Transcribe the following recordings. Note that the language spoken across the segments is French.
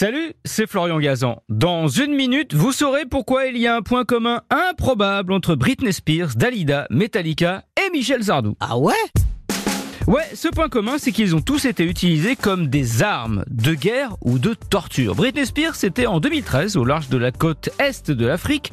Salut, c'est Florian Gazan. Dans une minute, vous saurez pourquoi il y a un point commun improbable entre Britney Spears, Dalida, Metallica et Michel Sardou. Ah ouais? Ouais, ce point commun, c'est qu'ils ont tous été utilisés comme des armes de guerre ou de torture. Britney Spears, c'était en 2013 au large de la côte est de l'Afrique.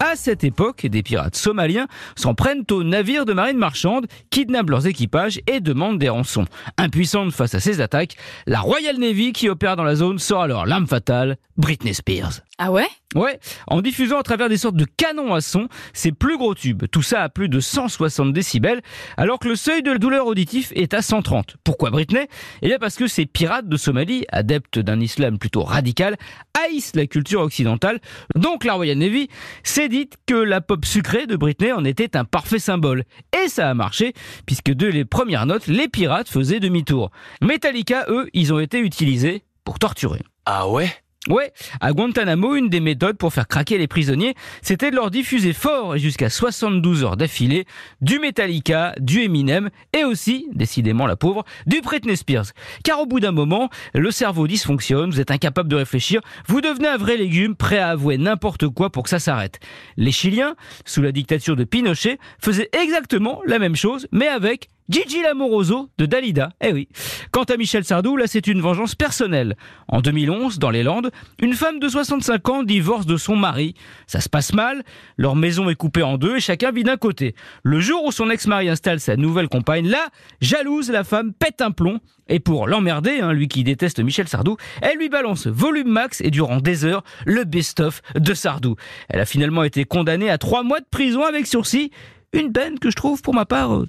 À cette époque, des pirates somaliens s'en prennent aux navires de marine marchande, kidnappent leurs équipages et demandent des rançons. Impuissante face à ces attaques, la Royal Navy qui opère dans la zone sort alors l'arme fatale, Britney Spears. Ah ouais? Ouais, en diffusant à travers des sortes de canons à son ses plus gros tubes. Tout ça à plus de 160 décibels, alors que le seuil de douleur auditif est à 130. Pourquoi Britney? Eh bien parce que ces pirates de Somalie, adeptes d'un islam plutôt radical, haïssent la culture occidentale. Donc la Royal Navy s'est dit que la pop sucrée de Britney en était un parfait symbole. Et ça a marché, puisque dès les premières notes, les pirates faisaient demi-tour. Metallica, eux, ils ont été utilisés pour torturer. Ah ouais? Ouais, à Guantanamo, une des méthodes pour faire craquer les prisonniers, c'était de leur diffuser fort et jusqu'à 72 heures d'affilée du Metallica, du Eminem et aussi, décidément la pauvre, du Britney Spears. Car au bout d'un moment, le cerveau dysfonctionne, vous êtes incapable de réfléchir, vous devenez un vrai légume prêt à avouer n'importe quoi pour que ça s'arrête. Les Chiliens, sous la dictature de Pinochet, faisaient exactement la même chose, mais avec Gigi Lamoroso de Dalida. Eh oui. Quant à Michel Sardou, là c'est une vengeance personnelle. En 2011, dans les Landes, une femme de 65 ans divorce de son mari. Ça se passe mal, leur maison est coupée en deux et chacun vit d'un côté. Le jour où son ex-mari installe sa nouvelle compagne, là, jalouse, la femme pète un plomb. Et pour l'emmerder, hein, lui qui déteste Michel Sardou, elle lui balance volume max et durant des heures, le best-of de Sardou. Elle a finalement été condamnée à trois mois de prison avec sursis. Une peine que je trouve pour ma part euh,